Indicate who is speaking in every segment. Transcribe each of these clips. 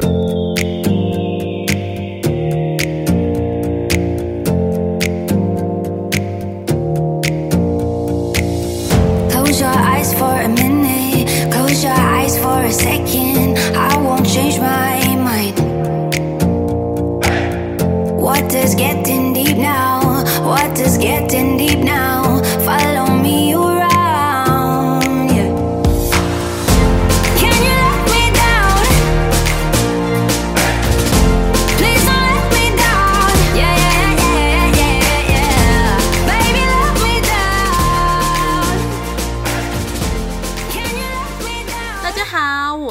Speaker 1: Música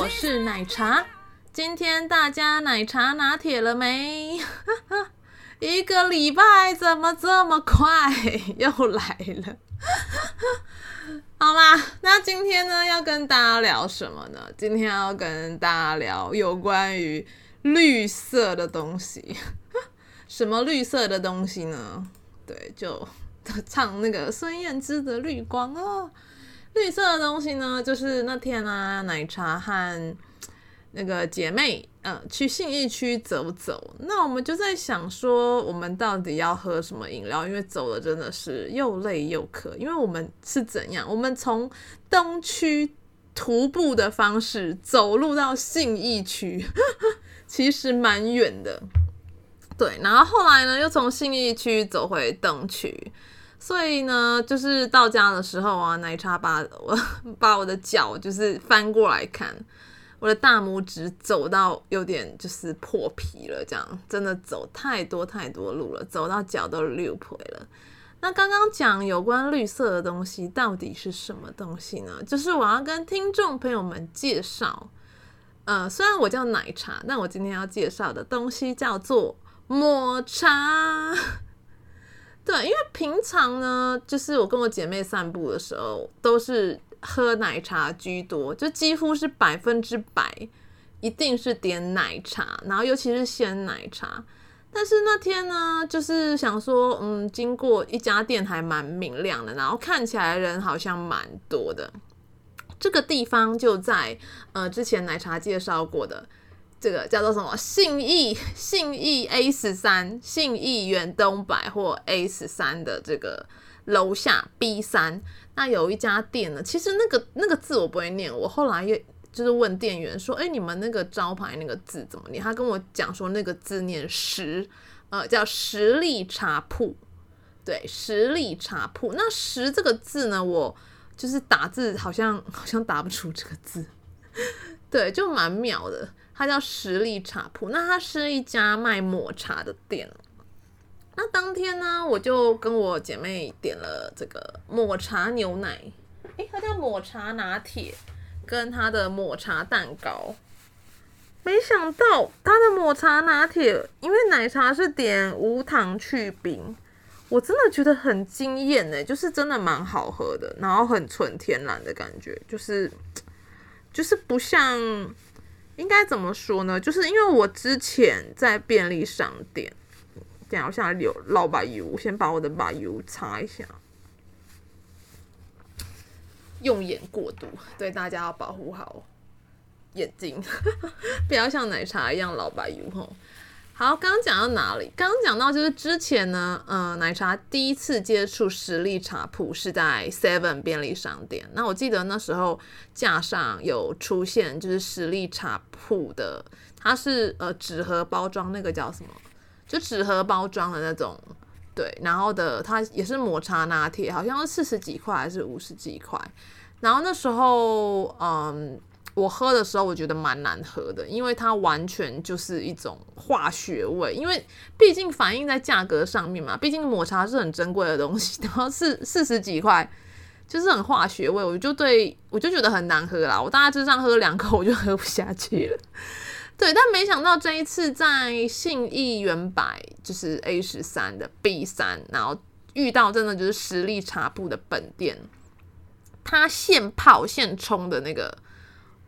Speaker 1: 我是奶茶今天大家奶茶拿铁了没？一个礼拜怎么这么快 又来了？好啦，那今天呢要跟大家聊什么呢？今天要跟大家聊有关于绿色的东西。什么绿色的东西呢？对，就唱那个孙燕姿的《绿光》哦。绿色的东西呢，就是那天啊，奶茶和。那个姐妹，嗯、呃，去信义区走走。那我们就在想说，我们到底要喝什么饮料？因为走了真的是又累又渴。因为我们是怎样？我们从东区徒步的方式走路到信义区，其实蛮远的。对，然后后来呢，又从信义区走回东区。所以呢，就是到家的时候啊，奶茶把我把我的脚就是翻过来看。我的大拇指走到有点就是破皮了，这样真的走太多太多路了，走到脚都溜破了。那刚刚讲有关绿色的东西到底是什么东西呢？就是我要跟听众朋友们介绍，呃，虽然我叫奶茶，但我今天要介绍的东西叫做 抹茶。对，因为平常呢，就是我跟我姐妹散步的时候都是。喝奶茶居多，就几乎是百分之百，一定是点奶茶，然后尤其是鲜奶茶。但是那天呢，就是想说，嗯，经过一家店还蛮明亮的，然后看起来人好像蛮多的。这个地方就在呃之前奶茶介绍过的这个叫做什么信义信义 A 十三信义远东百货 A 十三的这个楼下 B 三。那有一家店呢，其实那个那个字我不会念，我后来也就是问店员说，哎，你们那个招牌那个字怎么念？他跟我讲说那个字念十，呃，叫十力茶铺，对，十力茶铺。那十这个字呢，我就是打字好像好像打不出这个字，对，就蛮妙的。它叫十力茶铺，那它是一家卖抹茶的店。那当天呢，我就跟我姐妹点了这个抹茶牛奶，诶，它叫抹茶拿铁，跟它的抹茶蛋糕。没想到它的抹茶拿铁，因为奶茶是点无糖去冰，我真的觉得很惊艳呢，就是真的蛮好喝的，然后很纯天然的感觉，就是就是不像，应该怎么说呢？就是因为我之前在便利商店。等下我现在流老白油，我先把我的白油擦一下。用眼过度，对大家要保护好眼睛，不要像奶茶一样老白油吼。好，刚刚讲到哪里？刚刚讲到就是之前呢，呃，奶茶第一次接触十力茶铺是在 Seven 便利商店。那我记得那时候架上有出现，就是十力茶铺的，它是呃纸盒包装，那个叫什么？就纸盒包装的那种，对，然后的它也是抹茶拿铁，好像是四十几块还是五十几块。然后那时候，嗯，我喝的时候我觉得蛮难喝的，因为它完全就是一种化学味。因为毕竟反映在价格上面嘛，毕竟抹茶是很珍贵的东西，然后四四十几块就是很化学味，我就对我就觉得很难喝啦。我大概就这样喝两口我就喝不下去了。对，但没想到这一次在信义远百，就是 A 十三的 B 三，然后遇到真的就是实力茶铺的本店，它现泡现冲的那个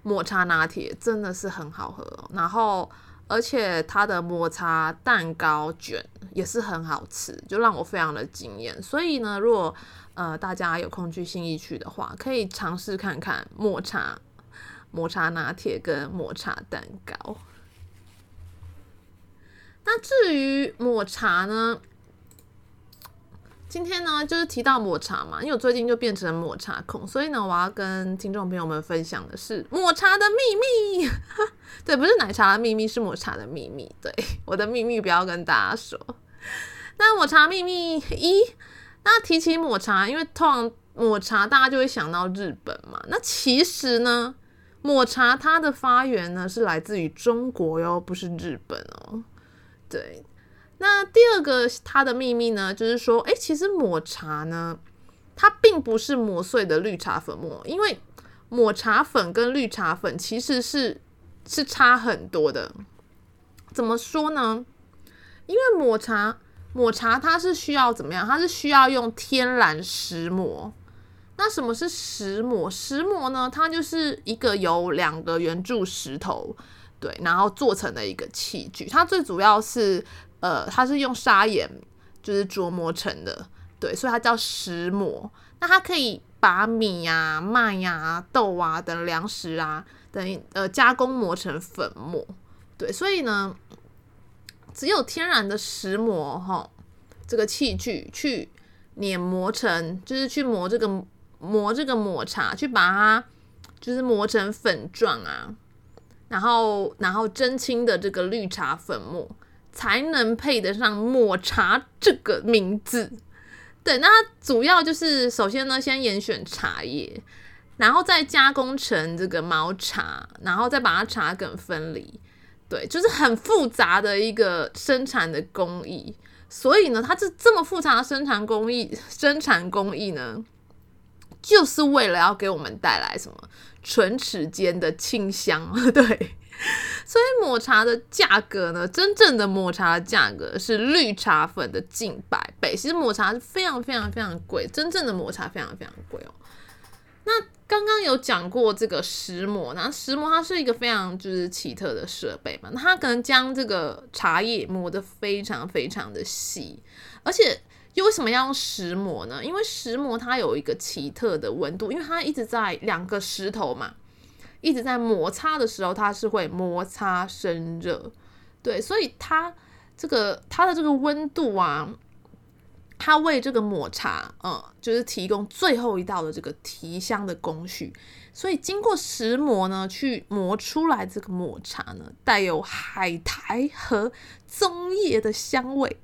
Speaker 1: 抹茶拿铁真的是很好喝。然后而且它的抹茶蛋糕卷也是很好吃，就让我非常的惊艳。所以呢，如果呃大家有空去新义区的话，可以尝试看看抹茶。抹茶拿铁跟抹茶蛋糕，那至于抹茶呢？今天呢，就是提到抹茶嘛，因为我最近就变成抹茶控，所以呢，我要跟听众朋友们分享的是抹茶的秘密。对，不是奶茶的秘密，是抹茶的秘密。对，我的秘密不要跟大家说。那抹茶秘密一，那提起抹茶，因为通常抹茶大家就会想到日本嘛。那其实呢，抹茶它的发源呢是来自于中国哟，不是日本哦。对。那第二个它的秘密呢，就是说，哎，其实抹茶呢，它并不是磨碎的绿茶粉末，因为抹茶粉跟绿茶粉其实是是差很多的。怎么说呢？因为抹茶抹茶它是需要怎么样？它是需要用天然石磨。那什么是石磨？石磨呢，它就是一个由两个圆柱石头对，然后做成的一个器具，它最主要是。呃，它是用砂岩就是琢磨成的，对，所以它叫石磨。那它可以把米呀、麦呀、豆啊等粮食啊等呃加工磨成粉末，对，所以呢，只有天然的石磨哈，这个器具去碾磨成，就是去磨这个磨这个抹茶，去把它就是磨成粉状啊，然后然后蒸青的这个绿茶粉末。才能配得上抹茶这个名字。对，那它主要就是首先呢，先严选茶叶，然后再加工成这个毛茶，然后再把它茶梗分离。对，就是很复杂的一个生产的工艺。所以呢，它这这么复杂的生产工艺，生产工艺呢，就是为了要给我们带来什么唇齿间的清香。对。所以抹茶的价格呢，真正的抹茶的价格是绿茶粉的近百倍。其实抹茶是非常非常非常贵，真正的抹茶非常非常贵哦。那刚刚有讲过这个石磨，那石磨它是一个非常就是奇特的设备嘛，它可能将这个茶叶磨得非常非常的细，而且又为什么要用石磨呢？因为石磨它有一个奇特的温度，因为它一直在两个石头嘛。一直在摩擦的时候，它是会摩擦生热，对，所以它这个它的这个温度啊，它为这个抹茶，嗯，就是提供最后一道的这个提香的工序。所以经过石磨呢，去磨出来这个抹茶呢，带有海苔和棕叶的香味。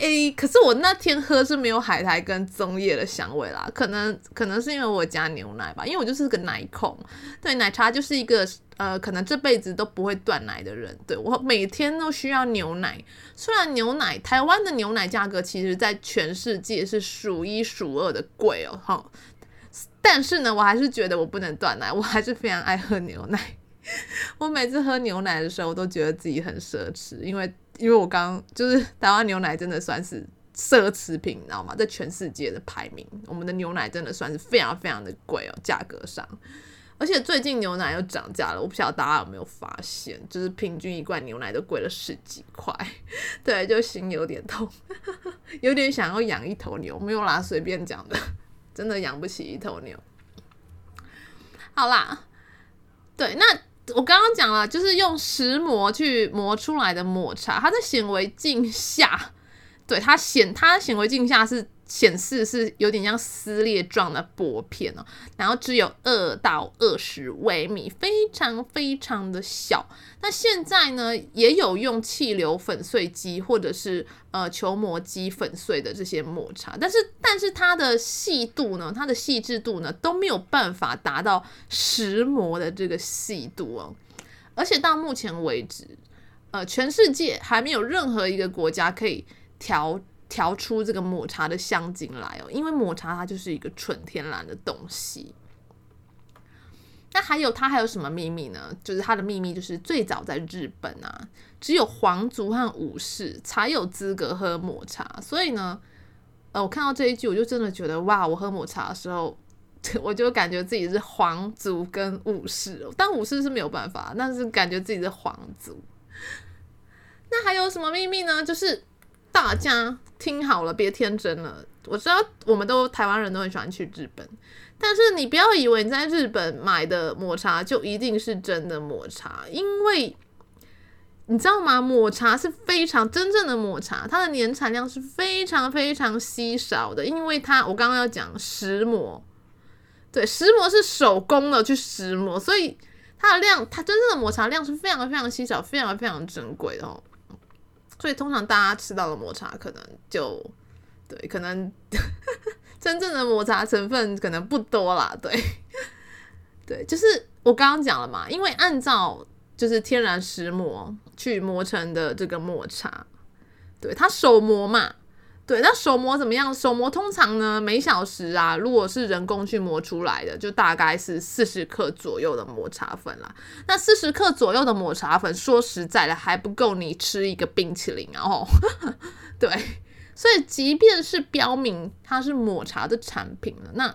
Speaker 1: 诶、欸，可是我那天喝是没有海苔跟棕叶的香味啦，可能可能是因为我加牛奶吧，因为我就是个奶控，对，奶茶就是一个呃，可能这辈子都不会断奶的人，对，我每天都需要牛奶。虽然牛奶台湾的牛奶价格其实在全世界是数一数二的贵哦，哈，但是呢，我还是觉得我不能断奶，我还是非常爱喝牛奶。我每次喝牛奶的时候，我都觉得自己很奢侈，因为。因为我刚就是台湾牛奶真的算是奢侈品，你知道吗？在全世界的排名，我们的牛奶真的算是非常非常的贵哦，价格上。而且最近牛奶又涨价了，我不晓得大家有没有发现，就是平均一罐牛奶都贵了十几块，对，就心有点痛，有点想要养一头牛，没有啦，随便讲的，真的养不起一头牛。好啦，对，那。我刚刚讲了，就是用石磨去磨出来的抹茶，它在显微镜下，对，它显它显微镜下是。显示是有点像撕裂状的薄片哦，然后只有二到二十微米，非常非常的小。那现在呢，也有用气流粉碎机或者是呃球磨机粉碎的这些抹茶，但是但是它的细度呢，它的细致度呢都没有办法达到石磨的这个细度哦。而且到目前为止，呃，全世界还没有任何一个国家可以调。调出这个抹茶的香精来哦，因为抹茶它就是一个纯天然的东西。那还有它还有什么秘密呢？就是它的秘密就是最早在日本啊，只有皇族和武士才有资格喝抹茶。所以呢，呃，我看到这一句，我就真的觉得哇，我喝抹茶的时候，我就感觉自己是皇族跟武士。但武士是没有办法，但是感觉自己是皇族。那还有什么秘密呢？就是。大家听好了，别天真了。我知道我们都台湾人都很喜欢去日本，但是你不要以为你在日本买的抹茶就一定是真的抹茶，因为你知道吗？抹茶是非常真正的抹茶，它的年产量是非常非常稀少的，因为它我刚刚要讲石磨，对，石磨是手工的去石磨，所以它的量，它真正的抹茶量是非常非常稀少，非常非常珍贵的哦。所以通常大家吃到的抹茶，可能就对，可能 真正的抹茶成分可能不多啦。对，对，就是我刚刚讲了嘛，因为按照就是天然石磨去磨成的这个抹茶，对，它手磨嘛。对，那手磨怎么样？手磨通常呢，每小时啊，如果是人工去磨出来的，就大概是四十克左右的抹茶粉啦。那四十克左右的抹茶粉，说实在的，还不够你吃一个冰淇淋哦。对，所以即便是标明它是抹茶的产品了，那。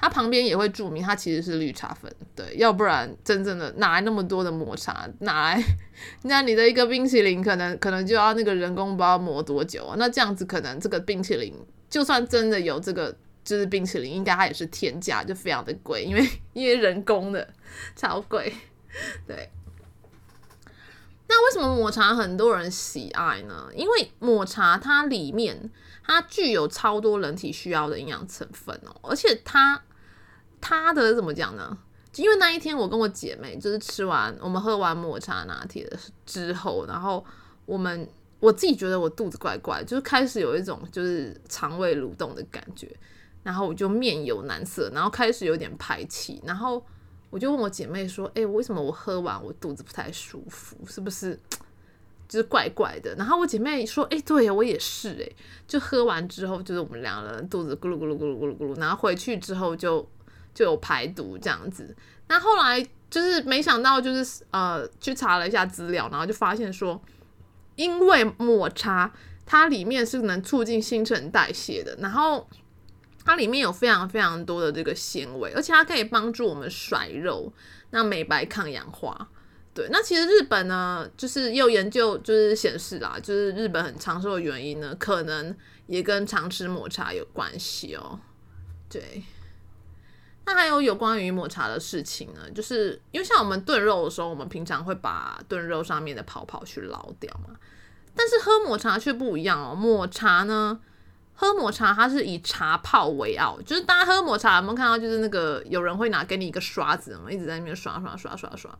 Speaker 1: 它旁边也会注明，它其实是绿茶粉，对，要不然真正的哪来那么多的抹茶？哪来？那你的一个冰淇淋可能可能就要那个人工不知道磨多久啊？那这样子可能这个冰淇淋就算真的有这个就是冰淇淋，应该它也是天价，就非常的贵，因为因为人工的 超贵，对。那为什么抹茶很多人喜爱呢？因为抹茶它里面它具有超多人体需要的营养成分哦，而且它。他的怎么讲呢？因为那一天我跟我姐妹就是吃完，我们喝完抹茶拿铁之后，然后我们我自己觉得我肚子怪怪，就是开始有一种就是肠胃蠕动的感觉，然后我就面有难色，然后开始有点排气，然后我就问我姐妹说：“哎，为什么我喝完我肚子不太舒服？是不是就是怪怪的？”然后我姐妹说：“哎，对呀，我也是哎，就喝完之后就是我们两个人肚子咕噜咕噜咕噜咕噜咕噜，然后回去之后就。”就有排毒这样子，那后来就是没想到，就是呃去查了一下资料，然后就发现说，因为抹茶它里面是能促进新陈代谢的，然后它里面有非常非常多的这个纤维，而且它可以帮助我们甩肉，那美白抗氧化。对，那其实日本呢，就是有研究就是显示啦，就是日本很长寿的原因呢，可能也跟常吃抹茶有关系哦。对。那还有有关于抹茶的事情呢，就是因为像我们炖肉的时候，我们平常会把炖肉上面的泡泡去捞掉嘛。但是喝抹茶却不一样哦，抹茶呢，喝抹茶它是以茶泡为傲，就是大家喝抹茶有没有看到，就是那个有人会拿给你一个刷子嘛，一直在那边刷刷刷刷刷，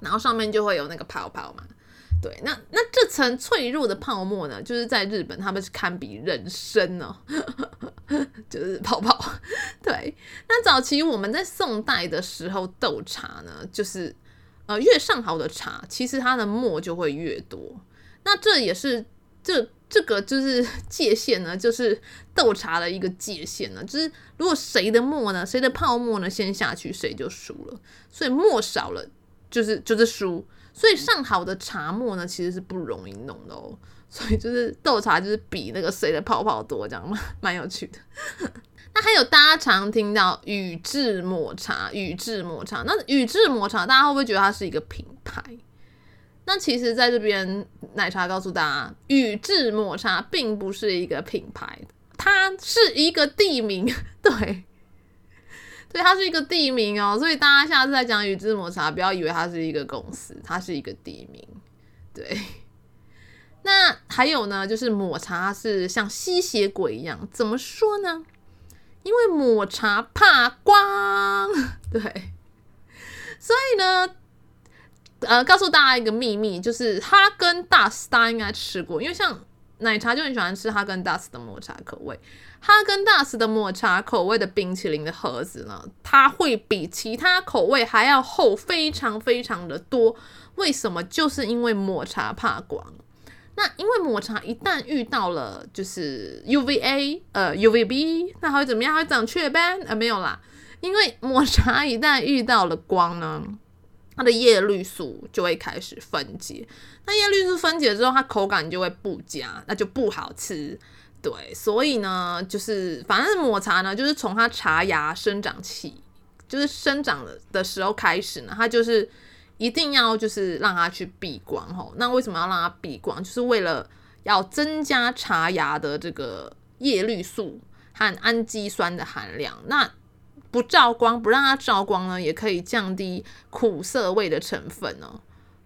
Speaker 1: 然后上面就会有那个泡泡嘛。对，那那这层脆弱的泡沫呢，就是在日本他们是堪比人参哦，就是泡泡。对，那早期我们在宋代的时候，斗茶呢，就是呃越上好的茶，其实它的沫就会越多。那这也是这这个就是 界限呢，就是斗茶的一个界限呢，就是如果谁的沫呢，谁的泡沫呢先下去，谁就输了。所以沫少了，就是就是输。所以上好的茶沫呢，其实是不容易弄的哦。所以就是斗茶，就是比那个谁的泡泡多，这样嘛蛮有趣的。那还有大家常听到宇治抹茶，宇治抹茶，那宇治抹茶，大家会不会觉得它是一个品牌？那其实在这边奶茶告诉大家，宇治抹茶并不是一个品牌，它是一个地名，对。对，它是一个地名哦，所以大家下次再讲宇治抹茶，不要以为它是一个公司，它是一个地名。对，那还有呢，就是抹茶是像吸血鬼一样，怎么说呢？因为抹茶怕光，对，所以呢，呃，告诉大家一个秘密，就是哈根达斯大家应该吃过，因为像奶茶就很喜欢吃哈根达斯的抹茶口味。哈根达斯的抹茶口味的冰淇淋的盒子呢，它会比其他口味还要厚，非常非常的多。为什么？就是因为抹茶怕光。那因为抹茶一旦遇到了就是 UVA 呃 UVB，那它会怎么样？它会长雀斑？呃没有啦，因为抹茶一旦遇到了光呢，它的叶绿素就会开始分解。那叶绿素分解之后，它口感就会不佳，那就不好吃。对，所以呢，就是反正抹茶呢，就是从它茶芽生长期，就是生长的时候开始呢，它就是一定要就是让它去避光吼。那为什么要让它避光？就是为了要增加茶芽的这个叶绿素和氨基酸的含量。那不照光，不让它照光呢，也可以降低苦涩味的成分哦。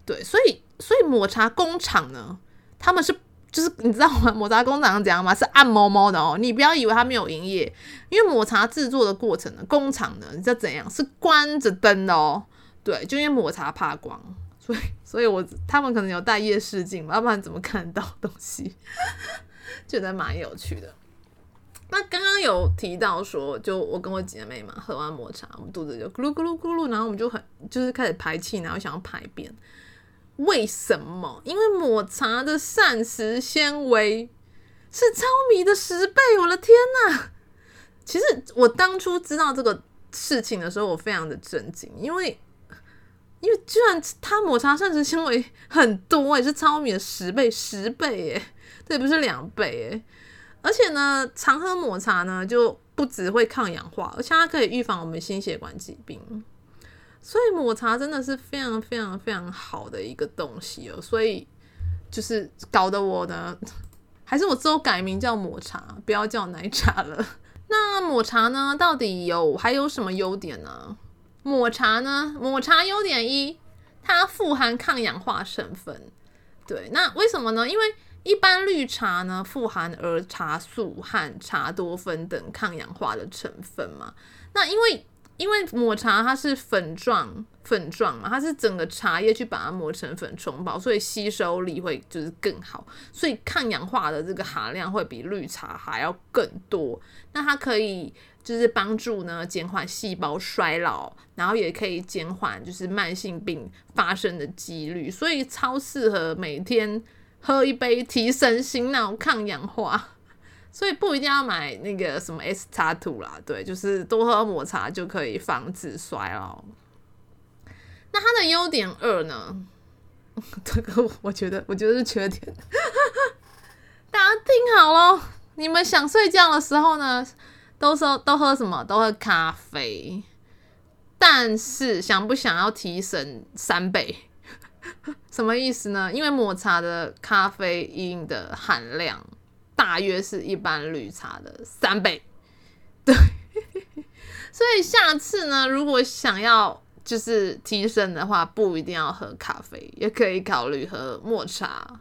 Speaker 1: 对，所以所以抹茶工厂呢，他们是就是你知道吗？抹茶工厂是怎样吗？是暗摸摸的哦，你不要以为他没有营业，因为抹茶制作的过程呢，工厂呢，你知道怎样？是关着灯的哦。对，就因为抹茶怕光，所以所以我他们可能有戴夜视镜，要不然怎么看得到东西？觉得蛮有趣的。那刚刚有提到说，就我跟我姐妹嘛，喝完抹茶，我们肚子就咕噜咕噜咕噜，然后我们就很就是开始排气，然后想要排便。为什么？因为抹茶的膳食纤维是糙米的十倍！我的天呐！其实我当初知道这个事情的时候，我非常的震惊，因为因为居然它抹茶膳食纤维很多，也是糙米的十倍，十倍耶！这不是两倍耶！而且呢，常喝抹茶呢，就不只会抗氧化，而且它可以预防我们心血管疾病。所以抹茶真的是非常非常非常好的一个东西哦，所以就是搞得我呢，还是我之后改名叫抹茶，不要叫奶茶了。那抹茶呢，到底有还有什么优点呢？抹茶呢，抹茶优点一，它富含抗氧化成分。对，那为什么呢？因为一般绿茶呢，富含儿茶素和茶多酚等抗氧化的成分嘛。那因为因为抹茶它是粉状粉状嘛，它是整个茶叶去把它磨成粉冲泡，所以吸收力会就是更好，所以抗氧化的这个含量会比绿茶还要更多。那它可以就是帮助呢减缓细胞衰老，然后也可以减缓就是慢性病发生的几率，所以超适合每天喝一杯提神醒脑、抗氧化。所以不一定要买那个什么 S 叉 Two 啦，对，就是多喝抹茶就可以防止衰老。那它的优点二呢？这个我觉得，我觉得是缺点。大家听好喽，你们想睡觉的时候呢，都说都喝什么？都喝咖啡。但是想不想要提神三倍？什么意思呢？因为抹茶的咖啡因的含量。大约是一般绿茶的三倍，对，所以下次呢，如果想要就是提神的话，不一定要喝咖啡，也可以考虑喝抹茶。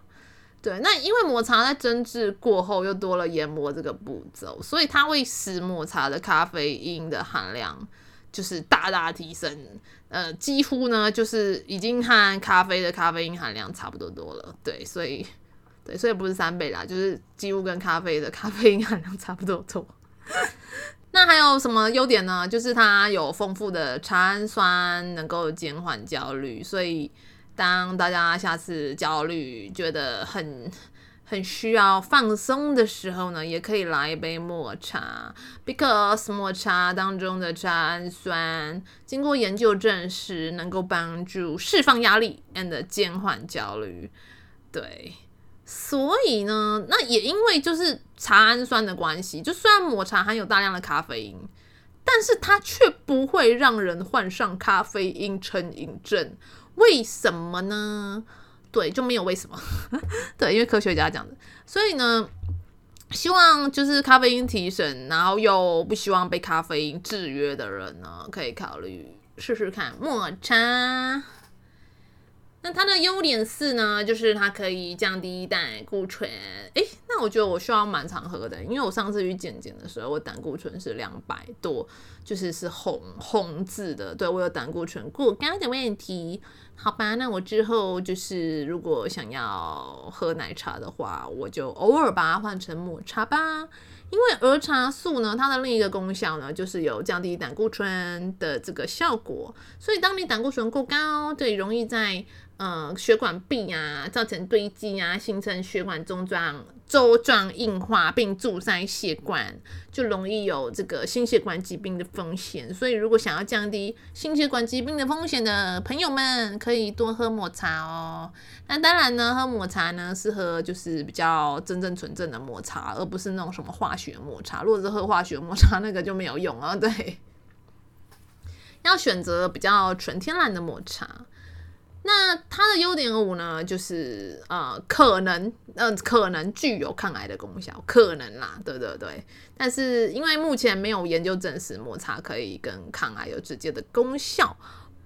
Speaker 1: 对，那因为抹茶在蒸制过后又多了研磨这个步骤，所以它会使抹茶的咖啡因的含量就是大大提升，呃，几乎呢就是已经和咖啡的咖啡因含量差不多多了。对，所以。对，所以不是三倍啦，就是几乎跟咖啡的咖啡因含量差不多多。那还有什么优点呢？就是它有丰富的茶氨酸，能够减缓焦虑。所以当大家下次焦虑、觉得很很需要放松的时候呢，也可以来一杯抹茶，because 抹茶当中的茶氨酸经过研究证实，能够帮助释放压力 and 减缓焦虑。对。所以呢，那也因为就是茶氨酸的关系，就虽然抹茶含有大量的咖啡因，但是它却不会让人患上咖啡因成瘾症。为什么呢？对，就没有为什么。对，因为科学家讲的。所以呢，希望就是咖啡因提神，然后又不希望被咖啡因制约的人呢，可以考虑试试看抹茶。那它的优点四呢，就是它可以降低胆固醇。诶，那我觉得我需要蛮常喝的，因为我上次去健检的时候，我胆固醇是两百多，就是是红红字的，对，我有胆固醇过高的问题。好吧，那我之后就是如果想要喝奶茶的话，我就偶尔把它换成抹茶吧。因为儿茶素呢，它的另一个功效呢，就是有降低胆固醇的这个效果。所以当你胆固醇过高，对，容易在呃，血管壁啊，造成堆积啊，形成血管中状粥状硬化，并阻塞血管，就容易有这个心血管疾病的风险。所以，如果想要降低心血管疾病的风险的朋友们，可以多喝抹茶哦。那当然呢，喝抹茶呢，是喝就是比较真正纯正的抹茶，而不是那种什么化学抹茶。如果是喝化学抹茶，那个就没有用啊。对，要选择比较纯天然的抹茶。那它的优点五呢，就是呃，可能呃，可能具有抗癌的功效，可能啦，对对对。但是因为目前没有研究证实抹茶可以跟抗癌有直接的功效，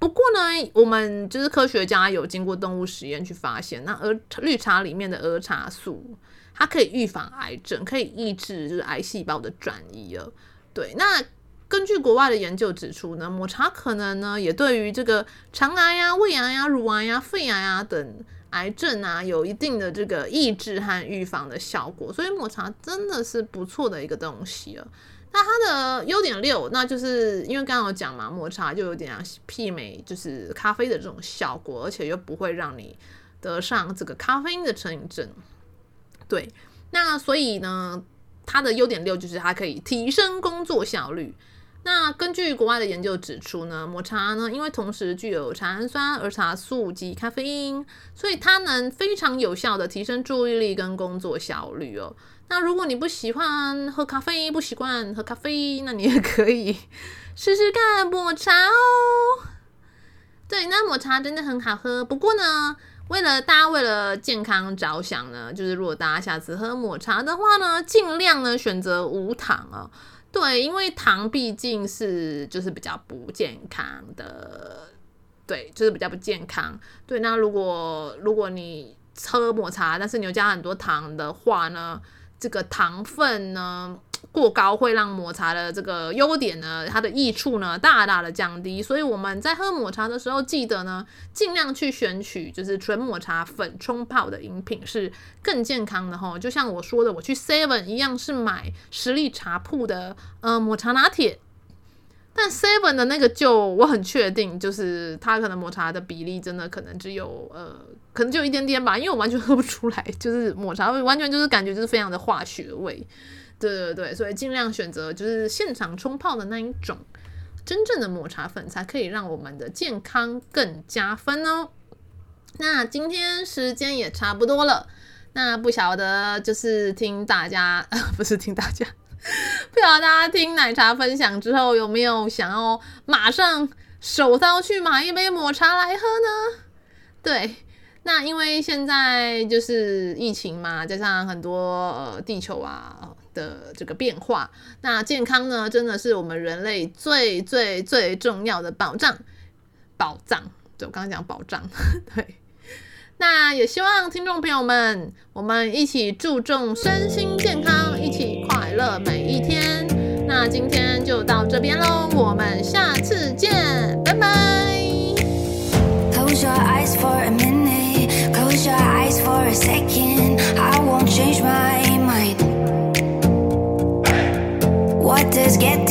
Speaker 1: 不过呢，我们就是科学家有经过动物实验去发现，那儿绿茶里面的儿茶素，它可以预防癌症，可以抑制就是癌细胞的转移了。对，那根据国外的研究指出呢，抹茶可能呢也对于这个肠癌呀、胃癌呀、乳癌呀、肺癌呀等癌症啊有一定的这个抑制和预防的效果，所以抹茶真的是不错的一个东西了。那它的优点六，那就是因为刚刚有讲嘛，抹茶就有点媲美就是咖啡的这种效果，而且又不会让你得上这个咖啡因的成瘾症。对，那所以呢，它的优点六就是它可以提升工作效率。那根据国外的研究指出呢，抹茶呢，因为同时具有茶氨酸、儿茶素及咖啡因，所以它能非常有效的提升注意力跟工作效率哦。那如果你不喜欢喝咖啡，不习惯喝咖啡，那你也可以试试看抹茶哦。对，那抹茶真的很好喝。不过呢，为了大家为了健康着想呢，就是如果大家下次喝抹茶的话呢，尽量呢选择无糖哦。对，因为糖毕竟是就是比较不健康的，对，就是比较不健康。对，那如果如果你喝抹茶，但是你又加很多糖的话呢，这个糖分呢过高，会让抹茶的这个优点呢，它的益处呢大大的降低。所以我们在喝抹茶的时候，记得呢尽量去选取就是纯抹茶粉冲泡的饮品，是更健康的齁。就像我说的，我去 Seven 一样是买十力茶铺的呃抹茶拿铁。但 Seven 的那个就我很确定，就是它可能抹茶的比例真的可能只有呃，可能就一点点吧，因为我完全喝不出来，就是抹茶味完全就是感觉就是非常的化学味，对对对，所以尽量选择就是现场冲泡的那一种，真正的抹茶粉才可以让我们的健康更加分哦。那今天时间也差不多了，那不晓得就是听大家，呃不是听大家。不晓得大家听奶茶分享之后，有没有想要马上手刀去买一杯抹茶来喝呢？对，那因为现在就是疫情嘛，加上很多呃地球啊的这个变化，那健康呢真的是我们人类最最最重要的保障。保障，对，我刚刚讲保障，对。那也希望听众朋友们，我们一起注重身心健康，一起快乐每一天。那今天就到这边喽，我们下次见，Just get